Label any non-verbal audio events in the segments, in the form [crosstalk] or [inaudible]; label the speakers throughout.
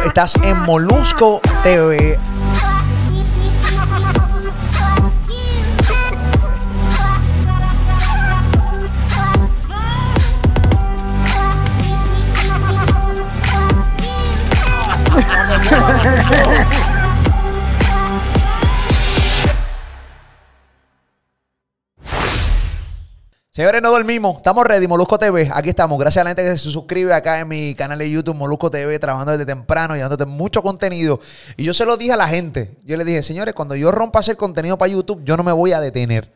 Speaker 1: Estás en Molusco TV. Señores, no dormimos. Estamos ready, Molusco TV. Aquí estamos. Gracias a la gente que se suscribe acá en mi canal de YouTube, Molusco TV, trabajando desde temprano y dándote mucho contenido. Y yo se lo dije a la gente. Yo le dije, señores, cuando yo rompa hacer contenido para YouTube, yo no me voy a detener.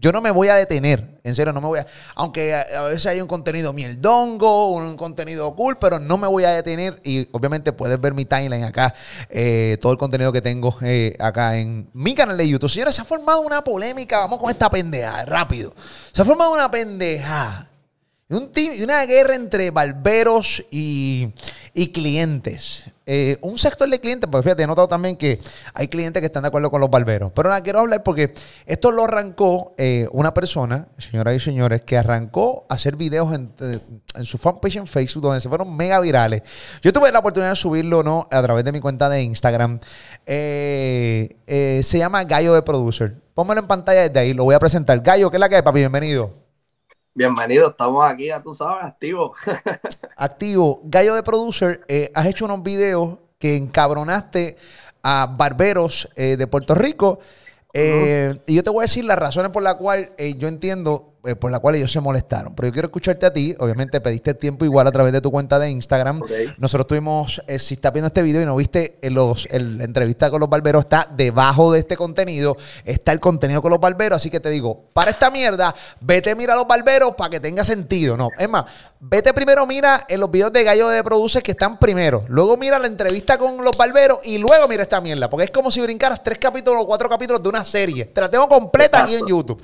Speaker 1: Yo no me voy a detener, en serio, no me voy a. Aunque a, veces hay un contenido mieldongo, un contenido cool, pero no me voy a detener. Y obviamente puedes ver mi timeline acá, eh, todo el contenido que tengo eh, acá en mi canal de YouTube. Señores, se ha formado una polémica. Vamos con esta pendeja, rápido. Se ha formado una pendeja. Un y una guerra entre barberos y, y clientes. Eh, un sector de clientes, pues fíjate, he notado también que hay clientes que están de acuerdo con los barberos. Pero nada, quiero hablar porque esto lo arrancó eh, una persona, señoras y señores, que arrancó a hacer videos en, eh, en, su fanpage en Facebook donde se fueron mega virales. Yo tuve la oportunidad de subirlo ¿no? a través de mi cuenta de Instagram. se llama Gallo de Producer. Pónmelo en pantalla desde ahí, lo voy a presentar. Gallo, ¿qué es la que hay, papi? Bienvenido.
Speaker 2: Bienvenido, estamos aquí, ya tú sabes, activo. [laughs]
Speaker 1: activo. Gallo de Producer, eh, has hecho unos videos que encabronaste a barberos eh, de Puerto Rico. Eh, y yo te voy a decir las razones por las cuales yo entiendo eh, por la cual ellos se molestaron. Pero yo quiero escucharte a ti. Obviamente pediste tiempo igual a través de tu cuenta de Instagram. Nosotros tuvimos, eh, si estás viendo este video y no viste eh, los, la entrevista con los barberos, está debajo de este contenido. Está el contenido con los barberos. Así que te digo, para esta mierda, vete mira a los barberos para que tenga sentido. No, es más, vete primero mira en los videos de Gallo de Produce que están primero. Luego mira la entrevista con los barberos y luego mira esta mierda. Porque es como si brincaras tres capítulos o cuatro capítulos de una serie. Te la tengo completa aquí en YouTube.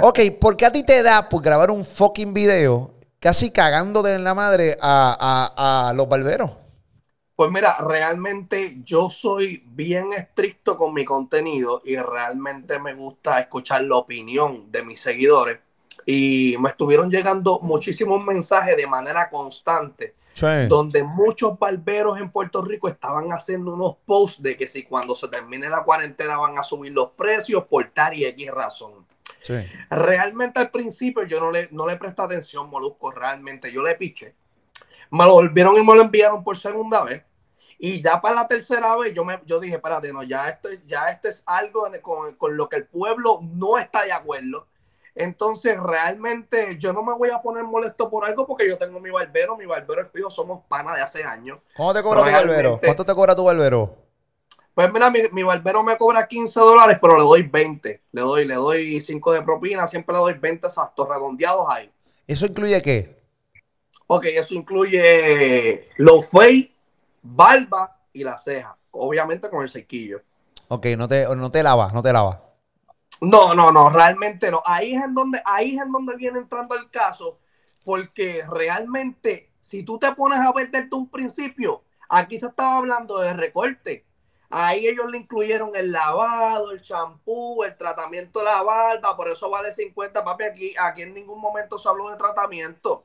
Speaker 1: ok, ¿por qué a ti te da por grabar un fucking video casi cagándote en la madre a, los barberos?
Speaker 2: Pues mira, realmente yo soy bien estricto con mi contenido y realmente me gusta escuchar la opinión de mis seguidores. Y me estuvieron llegando muchísimos mensajes de manera constante, donde muchos barberos en Puerto Rico estaban haciendo unos posts de que si cuando se termine la cuarentena van a subir los precios por tal y X razón. Realmente al principio yo no le, no le presté atención, Molusco, realmente yo le piché. Me lo volvieron y me lo enviaron por segunda vez. Y ya para la tercera vez yo, me, yo dije, espérate, no, ya esto, ya esto es algo con, con lo que el pueblo no está de acuerdo. Entonces, realmente yo no me voy a poner molesto por algo porque yo tengo mi barbero, mi barbero es fijo, somos pana de hace años.
Speaker 1: ¿Cómo te cobra tu barbero? ¿Cuánto te cobra tu barbero?
Speaker 2: Pues mira, mi, barbero me cobra 15 dólares, pero le doy 20. Le doy, le doy 5 de propina, siempre le doy 20 exactos, redondeados ahí.
Speaker 1: ¿Eso incluye qué?
Speaker 2: Ok, eso incluye los fey, barba y la ceja. Obviamente con el sequillo.
Speaker 1: Ok, no te, no te lavas, no te lavas.
Speaker 2: No, no, no, realmente no. Ahí es en donde, ahí es en donde viene entrando el caso, porque realmente, si tú te pones a ver desde un principio, aquí se estaba hablando de recorte Ahí ellos le incluyeron el lavado, el champú, el tratamiento de la barba, por eso vale 50, papi. Aquí, aquí en ningún momento se habló de tratamiento.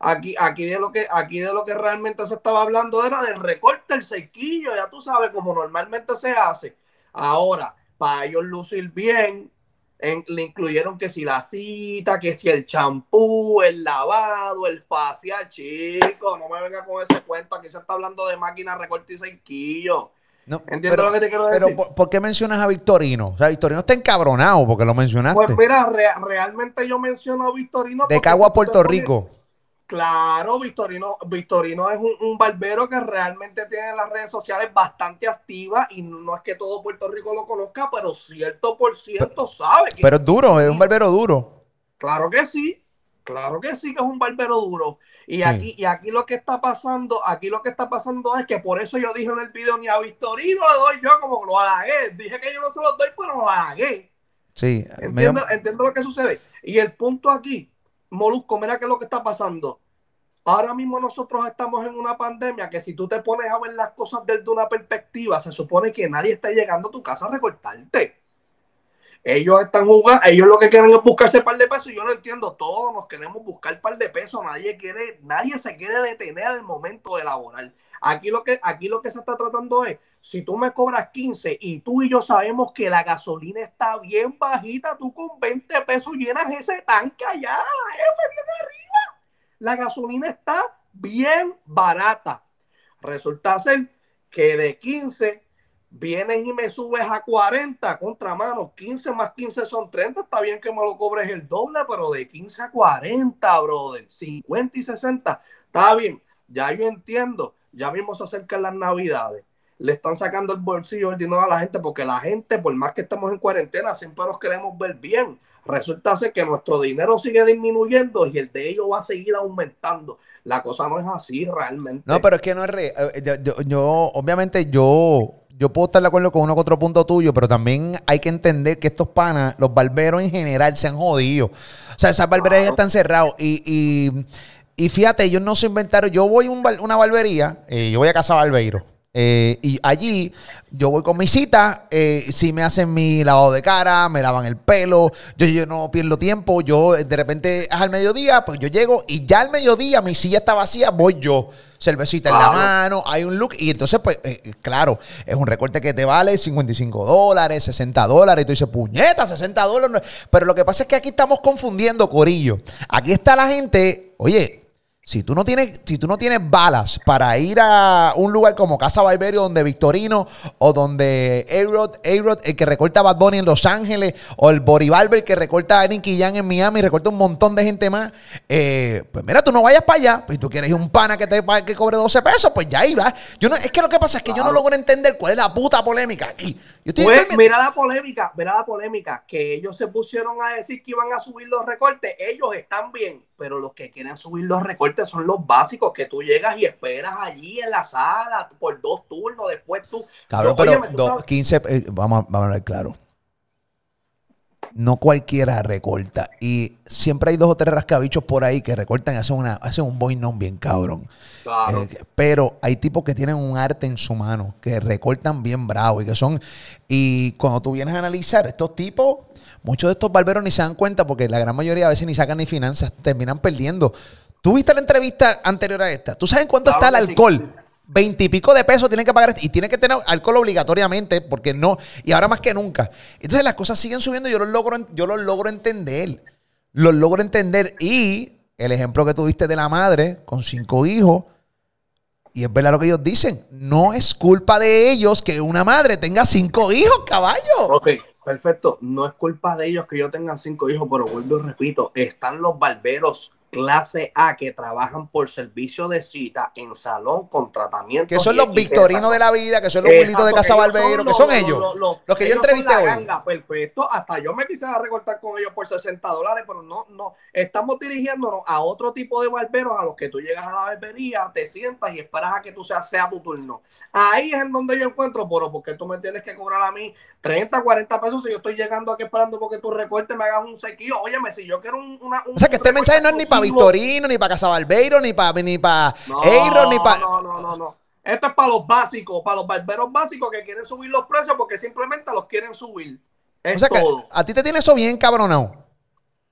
Speaker 2: Aquí, aquí, de lo que, aquí de lo que realmente se estaba hablando era de recorte el sequillo, ya tú sabes, como normalmente se hace. Ahora, para ellos lucir bien, le incluyeron que si la cita, que si el champú, el lavado, el facial, chico, no me venga con ese cuento, aquí se está hablando de máquina recorte y sequillo.
Speaker 1: No, Entiendo pero, lo que te quiero decir. Pero, ¿por, qué mencionas a Victorino? O sea, Victorino está encabronado porque lo mencionaste.
Speaker 2: Pues mira, realmente yo menciono a Victorino.
Speaker 1: De Cagua, Puerto Rico.
Speaker 2: Claro, Victorino, Victorino es un, barbero que realmente tiene las redes sociales bastante activas y no es que todo Puerto Rico lo conozca, pero cierto por ciento sabe.
Speaker 1: pero es duro, es un barbero duro.
Speaker 2: Claro que sí, claro que sí que es un barbero duro. Y aquí, y aquí lo que está pasando, aquí lo que está pasando es que por eso yo dije en el video ni a Victorino le doy yo como lo halagué. Dije que yo no se los doy, pero lo halagué.
Speaker 1: Sí,
Speaker 2: entiendo, entiendo lo que sucede. Y el punto aquí, Molusco, mira qué es lo que está pasando. Ahora mismo nosotros estamos en una pandemia que si tú te pones a ver las cosas desde una perspectiva, se supone que nadie está llegando a tu casa a recortarte. Ellos están jugando, ellos lo que quieren es buscarse par de pesos. Yo lo entiendo, todos nos queremos buscar par de pesos. Nadie quiere, nadie se quiere detener al momento de laborar. Aquí lo que, aquí lo que se está tratando es, si tú me cobras 15 y tú y yo sabemos que la gasolina está bien bajita, tú con 20 pesos llenas ese tanque allá, jefe, bien arriba. La gasolina está bien barata. Resulta ser que de 15 vienes y me subes a 40 contra manos, 15 más 15 son 30, está bien que me lo cobres el doble, pero de 15 a 40, brother, 50 y 60, está bien, ya yo entiendo, ya mismo se acercan las navidades, le están sacando el bolsillo el dinero a la gente, porque la gente, por más que estemos en cuarentena, siempre nos queremos ver bien. Resulta ser que nuestro dinero sigue disminuyendo y el de ellos va a seguir aumentando. La cosa no es así realmente.
Speaker 1: No, pero es que no es real. Eh, yo, yo, yo, obviamente, yo yo puedo estar de acuerdo con uno que otro punto tuyo, pero también hay que entender que estos panas, los barberos en general, se han jodido. O sea, esas barberías están cerradas. Y, y, y, fíjate, ellos no se inventaron. Yo voy a una barbería, eh, yo voy a Casa Barbeiro. Eh, y allí yo voy con mi cita, eh, si me hacen mi lavado de cara, me lavan el pelo, yo, yo no pierdo tiempo, yo de repente es al mediodía, pues yo llego y ya al mediodía mi silla está vacía, voy yo, cervecita en la mano, hay un look y entonces pues eh, claro, es un recorte que te vale 55 dólares, 60 dólares y tú dices, puñeta, 60 dólares, pero lo que pasa es que aquí estamos confundiendo, Corillo, aquí está la gente, oye, si tú no tienes, si tú no tienes balas para ir a un lugar como Casa Barberio, donde Victorino, o donde A-Rod, el que recorta Bad Bunny en Los Ángeles, o el Body Barber que recorta a Nicky Jan en Miami, recorta un montón de gente más, eh, pues mira, tú no vayas para allá, pues tú quieres ir un pana que te que cobre 12 pesos, pues ya iba. Yo no, es que lo que pasa es que yo no logro entender cuál es la puta polémica aquí.
Speaker 2: pues, mira la polémica, mira la polémica, que ellos se pusieron a decir que iban a subir los recortes, ellos están bien pero los que quieren subir los recortes son los básicos, que tú llegas y esperas allí en la sala por dos turnos, después tú...
Speaker 1: Cabrón, pero 15, eh, vamos, vamos a ver claro. No cualquiera recorta. Y siempre hay dos o tres rascabichos por ahí que recortan y hacen, una, hacen un boinón bien cabrón. Eh, pero hay tipos que tienen un arte en su mano, que recortan bien bravo y que son... Y cuando tú vienes a analizar, estos tipos Muchos de estos barberos ni se dan cuenta porque la gran mayoría a veces ni sacan ni finanzas, terminan perdiendo. ¿Tú viste la entrevista anterior a esta? ¿Tú sabes cuánto está el alcohol? Veintipico de pesos tienen que pagar y tienen que tener alcohol obligatoriamente porque no, y ahora más que nunca. Entonces las cosas siguen subiendo y yo los logro, yo los logro entender. Los logro entender. Y el ejemplo que tuviste de la madre con cinco hijos, y es verdad lo que ellos dicen, no es culpa de ellos que una madre tenga cinco hijos, caballo.
Speaker 2: Ok, Perfecto, no es culpa de ellos que yo tenga cinco hijos, pero vuelvo y repito, están los barberos clase A que trabajan por servicio de cita en salón con tratamiento.
Speaker 1: Que son los victorinos de la vida, que son los bonitos de Casa Barbero, que son ellos. Los, que yo entrevisté hoy.
Speaker 2: perfecto, hasta yo me quisiera recortar con ellos por 60 dólares, pero no, no. Estamos dirigiéndonos a otro tipo de barberos a los que tú llegas a la barbería, te sientas y esperas a que tú seas, sea tu turno. Ahí es en donde yo encuentro, pero porque tú me tienes que cobrar a mí 30, 40 pesos si yo estoy llegando aquí esperando porque tu recorte me hagas un sequillo. Óyeme, si yo quiero un, una.
Speaker 1: o sea, que este mensaje no es ni para Victorino, ni para Casabalbeiro, ni para ni para no, ni para.
Speaker 2: No, no, no, no. Esto es para los básicos, para los barberos básicos que quieren subir los precios porque simplemente los quieren subir. o sea, Que
Speaker 1: a ti te tiene eso bien cabronado.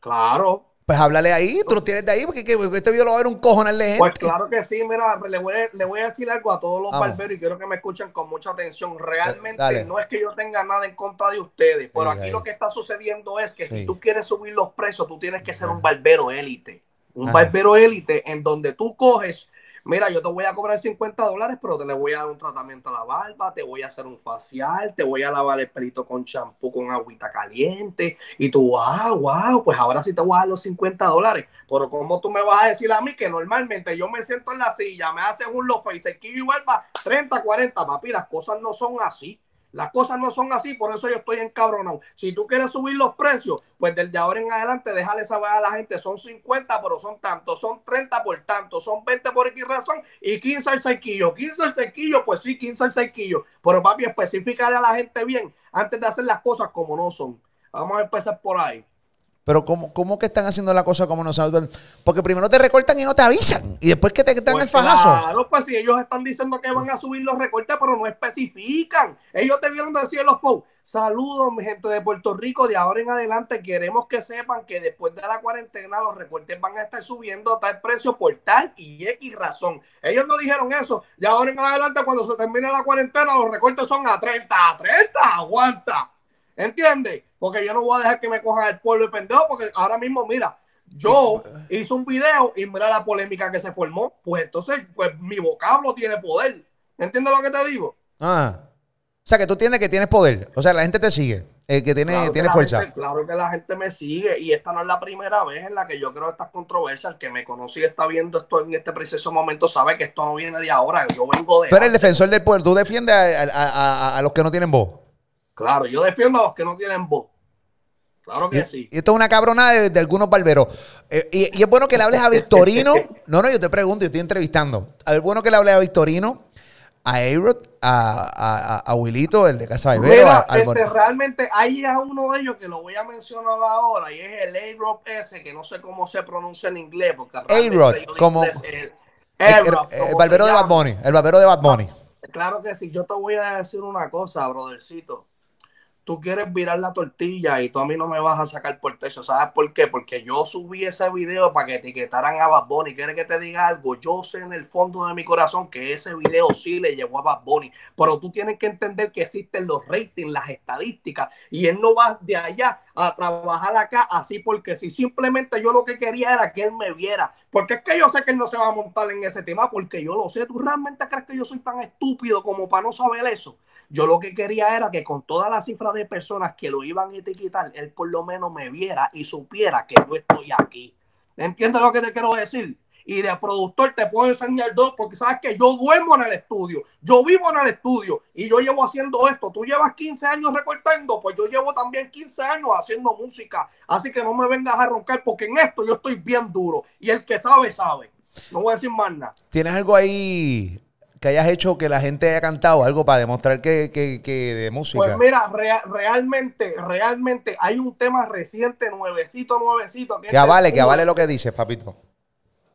Speaker 2: Claro.
Speaker 1: Pues háblale ahí, tú lo tienes de ahí, porque, este video lo va a ver un cojonal de gente.
Speaker 2: Pues claro que sí, mira, le voy, a, le voy a decir algo a todos los barberos y quiero que me escuchen con mucha atención. Realmente no es que yo tenga nada en contra de ustedes, pero aquí lo que está sucediendo es que si tú quieres subir los precios, tú tienes que ser un barbero élite. Un barbero élite en donde tú coges mira, yo te voy a cobrar 50 dólares, pero te le voy a dar un tratamiento a la barba, te voy a hacer un facial, te voy a lavar el pelito con champú, con agüita caliente, y tú, wow, wow, pues ahora sí te voy a dar los 50 dólares. Pero ¿cómo tú me vas a decir a mí que normalmente yo me siento en la silla, me hacen un lofa y sequillo y barba 30, 40, papi, las cosas no son así. Las cosas no son así, por eso yo estoy encabronado. Si tú quieres subir los precios, pues desde ahora en adelante déjale saber a la gente, son 50, pero son tantos, son 30 por tanto, son 20 por X razón y 15 al sequillo. 15 al sequillo, pues sí, 15 al sequillo. Pero papi, especificarle a la gente bien antes de hacer las cosas como no son. Vamos a empezar por ahí.
Speaker 1: Pero ¿cómo, ¿cómo que están haciendo la cosa como no saben? Porque primero te recortan y no te avisan. Y después que te dan
Speaker 2: Pues
Speaker 1: el fajazo.
Speaker 2: Claro, pues si ellos están diciendo que van a subir los recortes, pero no especifican. Ellos debieron decir en los posts. Saludos, mi gente de Puerto Rico. De ahora en adelante queremos que sepan que después de la cuarentena los recortes van a estar subiendo a tal precio por tal y X razón. Ellos no dijeron eso. Y ahora en adelante, cuando se termine la cuarentena, los recortes son a 30. A 30, aguanta. ¿Entiendes? Porque yo no voy a dejar que me cojan el pueblo de pendejo, porque ahora mismo, mira, yo hice un video y mira la polémica que se formó. Pues entonces, pues mi vocablo tiene poder. ¿Entiendes lo que te digo?
Speaker 1: Ah. O sea, que tú tienes que tienes poder. O sea, la gente te sigue. eh, que tiene,
Speaker 2: Claro que
Speaker 1: tiene
Speaker 2: la
Speaker 1: fuerza.
Speaker 2: gente- claro que la gente me sigue y esta no es la primera vez en la que yo creo estas controversias. El que me conoce y está viendo esto en este preciso momento sabe que esto no viene de ahora. Yo vengo de.
Speaker 1: Tú eres el defensor del poder. Tú defiendes a, a- a- a los que no tienen voz.
Speaker 2: Claro, yo defiendo a los que no tienen voz. Claro que
Speaker 1: Y,
Speaker 2: sí.
Speaker 1: y esto es una cabronada de, de algunos barberos. Eh, y, y es bueno que le hables a Victorino. [laughs] No, no, yo te pregunto, yo estoy entrevistando. Es bueno que le hables a Victorino, a A-Rod, a, a, a- Wilito, el de Casa Barbero,
Speaker 2: Mira,
Speaker 1: a-
Speaker 2: este, realmente hay a uno de ellos que lo voy a mencionar ahora y es el A-Rod S, que no sé cómo se pronuncia en inglés. porque de
Speaker 1: como- El, el- barbero de Bad. Bunny. El barbero de Bad Bunny.
Speaker 2: Claro que sí, yo te voy a decir una cosa, brothercito. Tú quieres virar la tortilla y tú a mí no me vas a sacar por techo. ¿Sabes por qué? Porque yo subí ese video para que etiquetaran a Bad Bunny. ¿Quieres que te diga algo? Yo sé en el fondo de mi corazón que ese video sí le llegó a Bad Bunny. Pero tú tienes que entender que existen los ratings, las estadísticas. Y él no va de allá a trabajar acá así porque si simplemente yo lo que quería era que él me viera. Porque es que yo sé que él no se va a montar en ese tema porque yo lo sé. ¿Tú realmente crees que yo soy tan estúpido como para no saber eso? Yo lo que quería era que con toda la cifra de personas que lo iban a etiquetar, él por lo menos me viera y supiera que yo estoy aquí. ¿Entiendes lo que te quiero decir? Y de productor te puedo enseñar dos, porque sabes que yo duermo en el estudio, yo vivo en el estudio y yo llevo haciendo esto. Tú llevas 15 años recortando, pues yo llevo también 15 años haciendo música. Así que no me vengas a roncar, porque en esto yo estoy bien duro. Y el que sabe, sabe. No voy a decir más nada.
Speaker 1: ¿Tienes algo ahí que hayas hecho que la gente haya cantado? Algo para demostrar que, que, que de música.
Speaker 2: Pues mira, rea- realmente, realmente hay un tema reciente, nuevecito, nuevecito.
Speaker 1: que avale, que avale lo que dices, papito.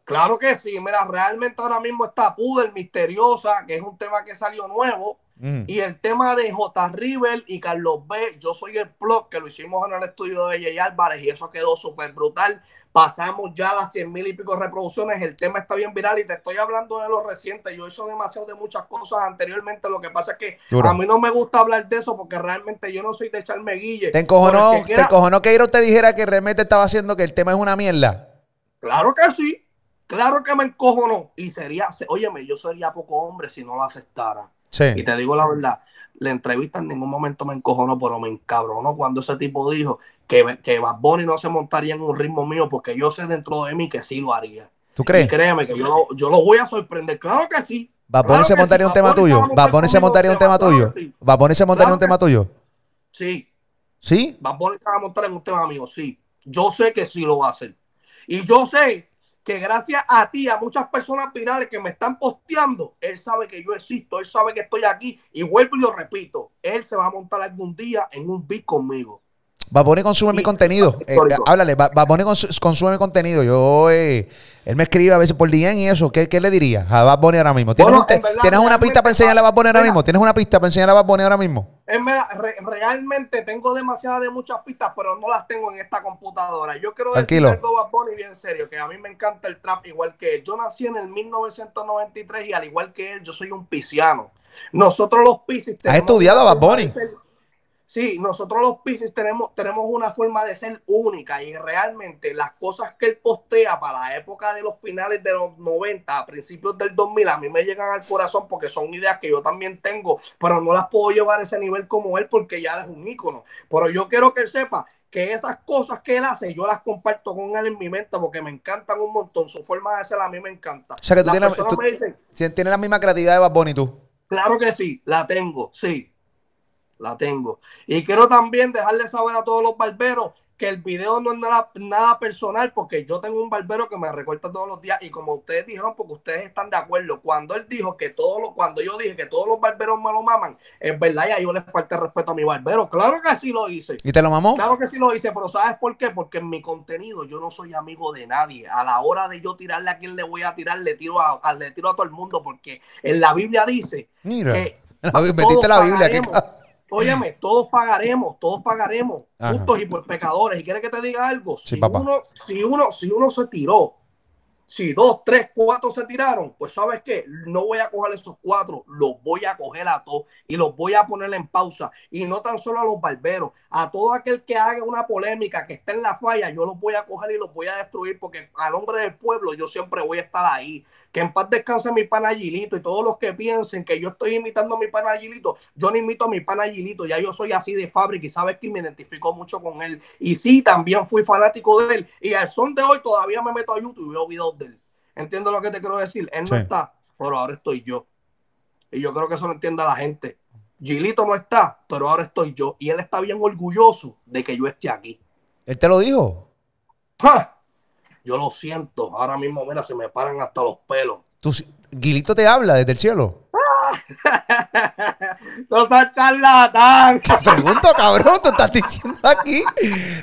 Speaker 2: Claro que sí, mira, realmente ahora mismo está Pudel Misteriosa, que es un tema que salió nuevo.
Speaker 1: Mm.
Speaker 2: Y el tema de J. River y Carlos B, yo soy el plug, que lo hicimos en el estudio de Jay Álvarez y eso quedó súper brutal. Pasamos ya las 100 mil y pico reproducciones, el tema está bien viral y te estoy hablando de lo reciente. Yo he hecho demasiado de muchas cosas anteriormente, lo que pasa es que
Speaker 1: Duro.
Speaker 2: a mí no me gusta hablar de eso porque realmente yo no soy de echarme guille.
Speaker 1: ¿Te encojonó,
Speaker 2: el que
Speaker 1: te
Speaker 2: quiera-
Speaker 1: encojonó que Iro te dijera que realmente estaba haciendo que el tema es una mierda?
Speaker 2: Claro que sí, claro que me encojonó. Y sería, se- óyeme, yo sería poco hombre si no lo aceptara. Y te digo la verdad, la entrevista en ningún momento me encojonó, pero me encabronó cuando ese tipo dijo que, que Bad Bunny no se montaría en un ritmo mío porque yo sé dentro de mí que sí lo haría.
Speaker 1: ¿Tú
Speaker 2: Y
Speaker 1: crees?
Speaker 2: créeme que yo, lo- yo lo voy a sorprender. Claro que sí.
Speaker 1: ¿Bad Bunny
Speaker 2: Claro
Speaker 1: se montaría
Speaker 2: sí,
Speaker 1: un tema tuyo? ¿Bad Bunny se montaría un tema tuyo? ¿Bad Bunny se montaría un tema tuyo?
Speaker 2: Sí,
Speaker 1: ¿Sí?
Speaker 2: Bad Bunny se va a montar en un tema mío, sí. Yo sé que sí lo va a hacer. Y yo sé que gracias a ti, a muchas personas virales que me están posteando, él sabe que yo existo, él sabe que estoy aquí. Y vuelvo y lo repito, él se va a montar algún día en un beat conmigo.
Speaker 1: Bad Bunny consume mi contenido. Eh, háblale, Ba- Bad Bunny cons- consume mi contenido. Yo, eh, él me escribe a veces por DM y eso. ¿Qué, qué le dirías a Bad Bunny ahora mismo? ¿Tienes,
Speaker 2: Bueno,
Speaker 1: un te-
Speaker 2: en verdad,
Speaker 1: ¿tienes una pista para enseñarle a Bad Bunny ahora
Speaker 2: mira.
Speaker 1: mismo? ¿Tienes una pista para enseñarle a Bad Bunny ahora mismo?
Speaker 2: Es verdad, re- realmente tengo demasiadas de muchas pistas, pero no las tengo en esta computadora. Yo quiero
Speaker 1: Tranquilo.
Speaker 2: decir algo Bad Bunny bien serio, que a mí me encanta el trap igual que él. Yo nací en el 1993 y al igual que él, yo soy un pisciano. Nosotros los piscis
Speaker 1: ¿Has estudiado a Bad Bunny?
Speaker 2: Sí, nosotros los Pisces tenemos, tenemos una forma de ser única y realmente las cosas que él postea para la época de los finales de los 90, a principios del 2000, a mí me llegan al corazón porque son ideas que yo también tengo, pero no las puedo llevar a ese nivel como él porque ya es un ícono. Pero yo quiero que él sepa que esas cosas que él hace, yo las comparto con él en mi mente porque me encantan un montón. Su forma de ser a mí me encanta.
Speaker 1: O sea, que tú
Speaker 2: Las
Speaker 1: tienes- tú-
Speaker 2: me dicen,
Speaker 1: Tienes la misma creatividad de Bad Bunny tú.
Speaker 2: Claro que sí, la tengo, sí, la tengo. Y quiero también dejarle saber a todos los barberos que el video no es nada, nada personal porque yo tengo un barbero que me recorta todos los días y como ustedes dijeron, porque ustedes están de acuerdo, cuando él dijo que todos los, cuando yo dije que todos los barberos me lo maman, es verdad, y a yo les falta respeto a mi barbero. Claro que sí lo hice.
Speaker 1: ¿Y te lo mamó?
Speaker 2: Claro que sí lo hice, pero ¿sabes por qué? Porque en mi contenido yo no soy amigo de nadie. A la hora de yo tirarle a quien le voy a tirar, le tiro a, a- le tiro a todo el mundo porque en la Biblia dice
Speaker 1: Mira.
Speaker 2: que
Speaker 1: Metiste la Biblia aquí.
Speaker 2: Óyeme, todos pagaremos, todos pagaremos,
Speaker 1: Ajá.
Speaker 2: justos y por pecadores. ¿Y quieres que te diga algo? Si, uno, si, uno, si uno se tiró, si dos, tres, cuatro se tiraron, pues sabes qué, no voy a coger esos cuatro, los voy a coger a todos y los voy a poner en pausa. Y no tan solo a los barberos, a todo aquel que haga una polémica, que esté en la falla, yo los voy a coger y los voy a destruir porque a nombre del pueblo yo siempre voy a estar ahí. Que en paz descanse mi pana Gilito y todos los que piensen que yo estoy imitando a mi pana Gilito, yo no imito a mi pana Gilito, ya yo soy así de fábrica y sabes que me identifico mucho con él. Y sí, también fui fanático de él. Y al son de hoy todavía me meto a YouTube y veo videos de él. ¿Entiendo lo que te quiero decir? Él no
Speaker 1: Sí.
Speaker 2: está, pero ahora estoy yo. Y yo creo que eso lo entiende la gente. Gilito no está, pero ahora estoy yo. Y él está bien orgulloso de que yo esté aquí.
Speaker 1: Él te lo dijo.
Speaker 2: ¡Ja! Yo lo siento. Ahora mismo, mira, se me paran hasta los pelos.
Speaker 1: Tú, Guilito te habla desde el cielo. [laughs]
Speaker 2: no seas charlatán.
Speaker 1: Te pregunto, cabrón, tú estás diciendo aquí.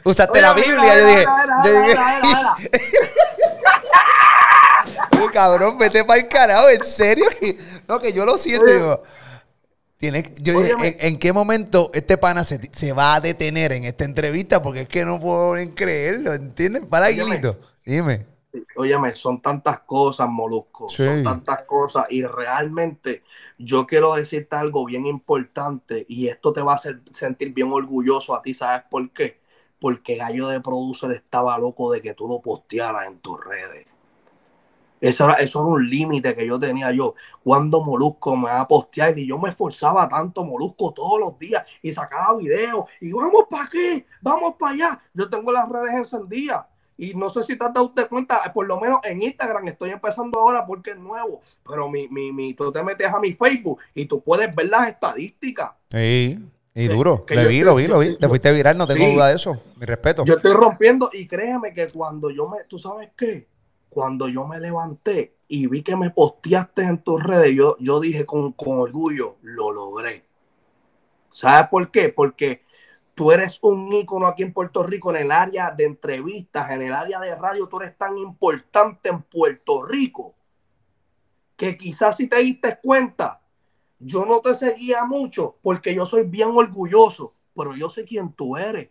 Speaker 1: Usaste la Biblia. Yo dije, yo dije,
Speaker 2: mira, mira,
Speaker 1: "Ay, [laughs] cabrón, vete para el carajo, en serio. [laughs] No, que yo lo siento.
Speaker 2: Oye.
Speaker 1: digo, tiene, yo dije. ¿en, en qué momento este pana se, se va a detener en esta entrevista? Porque es que no puedo creerlo, ¿entiendes? Para
Speaker 2: Óyeme.
Speaker 1: Guilito, dime.
Speaker 2: Óyeme, son tantas cosas, Molusco.
Speaker 1: Sí.
Speaker 2: Son tantas cosas. Y realmente yo quiero decirte algo bien importante. Y esto te va a hacer sentir bien orgulloso a ti. ¿Sabes por qué? Porque Gallo de Producer estaba loco de que tú lo postearas en tus redes. Eso era, eso era un límite que yo tenía yo. Cuando Molusco me va a postear y yo me esforzaba tanto, Molusco, todos los días y sacaba videos y vamos para aquí, vamos para allá. Yo tengo las redes encendidas y no sé si te has dado usted cuenta, por lo menos en Instagram estoy empezando ahora porque es nuevo, pero mi, mi, mi, tú te metes a mi Facebook y tú puedes ver las estadísticas.
Speaker 1: Sí, y
Speaker 2: Sí,
Speaker 1: duro.
Speaker 2: que
Speaker 1: Le vi,
Speaker 2: estoy-
Speaker 1: lo vi, lo vi. Te fuiste viral, no tengo
Speaker 2: Sí.
Speaker 1: duda de eso. Mi respeto.
Speaker 2: Yo estoy rompiendo y créeme que cuando yo me, tú sabes qué, cuando yo me levanté y vi que me posteaste en tus redes, yo, yo dije con, con orgullo, lo logré. ¿Sabes por qué? Porque tú eres un ícono aquí en Puerto Rico en el área de entrevistas, en el área de radio, tú eres tan importante en Puerto Rico que quizás si te diste cuenta, yo no te seguía mucho porque yo soy bien orgulloso, pero yo sé quién tú eres.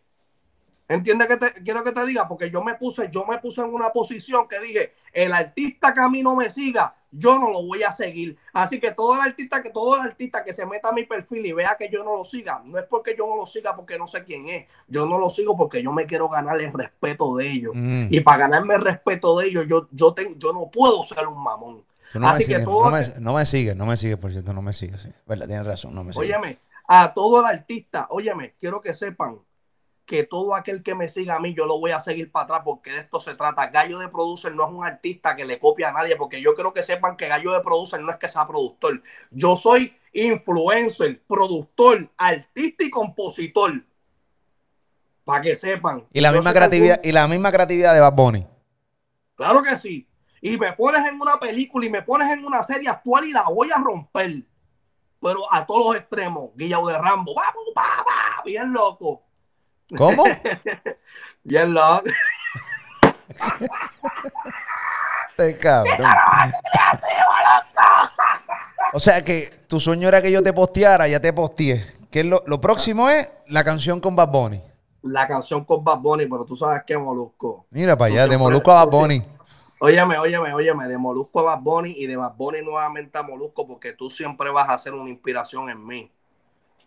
Speaker 2: ¿Entiendes que te quiero que te diga? Porque yo me puse, yo me puse en una posición que dije, el artista que a mí no me siga, yo no lo voy a seguir. Así que todo el artista que todo el artista que se meta a mi perfil y vea que yo no lo siga, no es porque yo no lo siga porque no sé quién es. Yo no lo sigo porque yo me quiero ganar el respeto de ellos.
Speaker 1: Mm.
Speaker 2: Y para ganarme el respeto de ellos, yo, yo, tengo, yo no puedo ser un mamón.
Speaker 1: No, me
Speaker 2: Así que
Speaker 1: sigues,
Speaker 2: todo-
Speaker 1: no, me, no me sigues, no me sigues, por cierto, no me sigues. Sí. Verdad, tienes razón, no me sigues.
Speaker 2: Óyeme, a todo el artista, óyeme, quiero que sepan que todo aquel que me siga a mí, yo lo voy a seguir para atrás porque de esto se trata. Gallo de Producer no es un artista que le copia a nadie, porque yo quiero que sepan que Gallo de Producer no es que sea productor. Yo soy influencer, productor, artista y compositor. Para que sepan.
Speaker 1: Y la
Speaker 2: Yo
Speaker 1: misma creatividad,
Speaker 2: algún-
Speaker 1: y la misma creatividad de Bad Bunny.
Speaker 2: Claro que sí. Y me pones en una película y me pones en una serie actual y la voy a romper. Pero a todos los extremos. Guillau de Rambo. ¡Vamos, pa, pa! Bien loco.
Speaker 1: ¿Cómo? [laughs]
Speaker 2: Bien loco.
Speaker 1: Este cabrón. O sea que tu sueño era que yo te posteara, ya te posteé. Que es lo, lo próximo es la canción con Bad Bunny.
Speaker 2: La canción con Bad Bunny, pero tú sabes que Molusco.
Speaker 1: Mira para allá, de Molusco a Bad Bunny.
Speaker 2: Óyeme, óyeme, óyeme, de Molusco a Bad Bunny y de Bad Bunny nuevamente a Molusco porque tú siempre vas a ser una inspiración en mí.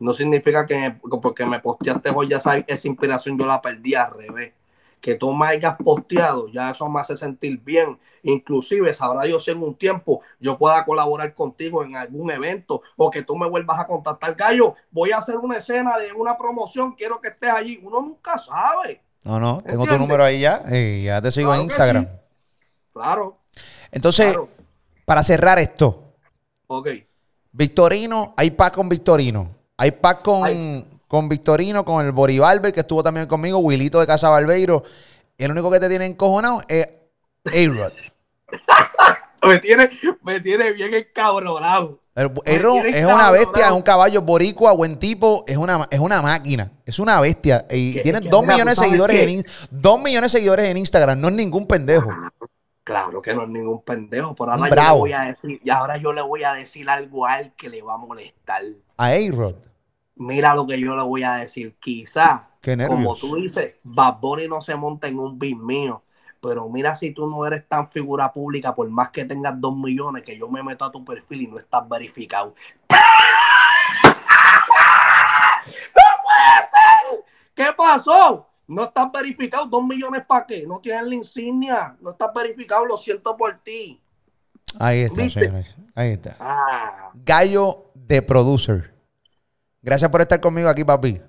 Speaker 2: No significa que porque me posteaste hoy ya sabes, esa inspiración yo la perdí al revés. Que tú me hayas posteado, ya eso me hace sentir bien. Inclusive, sabrá Dios si en un tiempo yo pueda colaborar contigo en algún evento o que tú me vuelvas a contactar. Gallo, voy a hacer una escena de una promoción, quiero que estés allí. Uno nunca sabe.
Speaker 1: No, no, tengo tu número ahí ya. Y ya te sigo
Speaker 2: Claro
Speaker 1: en Instagram.
Speaker 2: sí. Claro,
Speaker 1: Entonces,
Speaker 2: claro.
Speaker 1: para cerrar esto,
Speaker 2: Ok.
Speaker 1: Victorino, hay pack con Victorino. Hay pack con, con Victorino, con el Bori Barber, que estuvo también conmigo, Wilito de Casa Barbeiro. Y el único que te tiene encojonado es A-Rod. [laughs]
Speaker 2: me, tiene, me tiene bien encabronado.
Speaker 1: A-Rod es una bestia, es un caballo boricua, buen tipo, es una, es una máquina, es una bestia. Y tiene dos millones de seguidores en dos millones de seguidores en Instagram, no es ningún pendejo.
Speaker 2: Claro que no es ningún pendejo, pero ahora yo le voy a decir, y ahora yo le voy a decir algo a él que le va a molestar.
Speaker 1: A A-Rod.
Speaker 2: Mira lo que yo le voy a decir. Quizá, como tú dices, Bad Bunny no se monta en un beat mío. Pero mira si tú no eres tan figura pública, por más que tengas dos millones, que yo me meto a tu perfil y no estás verificado. ¡No puede ser! ¿Qué pasó? No estás verificado. ¿Dos millones para qué? No tienes la insignia. No estás verificado. Lo siento por ti.
Speaker 1: Ahí está, señores. Ahí está. Ah. Gallo de producer. Gracias por estar conmigo aquí, papi.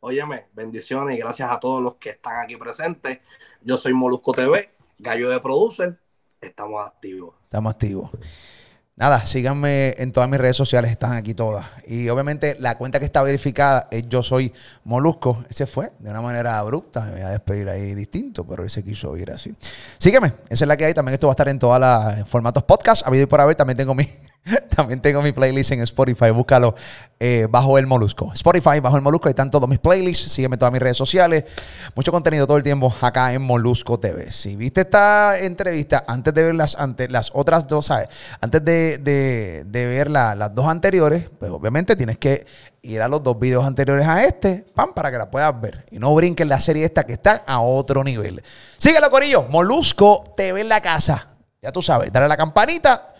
Speaker 2: Óyeme, bendiciones y gracias a todos los que están aquí presentes. Yo soy Molusco TV, gallo de producer. Estamos activos.
Speaker 1: Estamos activos. Nada, síganme en todas mis redes sociales, están aquí todas. Y obviamente la cuenta que está verificada es Yo Soy Molusco. Ese fue de una manera abrupta, me voy a despedir ahí distinto, pero ese quiso ir así. Sígueme, esa es la que hay. También esto va a estar en todos los formatos podcast. Ha habido y por haber, también tengo mi [laughs] También tengo mi playlist en Spotify. Búscalo eh, bajo el Molusco. Spotify, bajo el Molusco. Ahí están todos mis playlists. Sígueme todas mis redes sociales. Mucho contenido todo el tiempo acá en Molusco TV. Si viste esta entrevista antes de ver las, las otras dos, antes de, ver las dos anteriores, pues obviamente tienes que ir a los dos videos anteriores a este, pam, para que la puedas ver. Y no brinques la serie esta que está a otro nivel. Síguelo, Corillo. Molusco TV en la casa. Ya tú sabes, dale a la campanita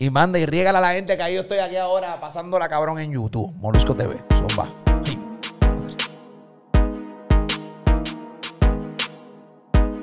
Speaker 1: y manda y riega a la gente que ahí yo estoy aquí ahora pasando la cabrón en YouTube. Molusco TV. Zumba.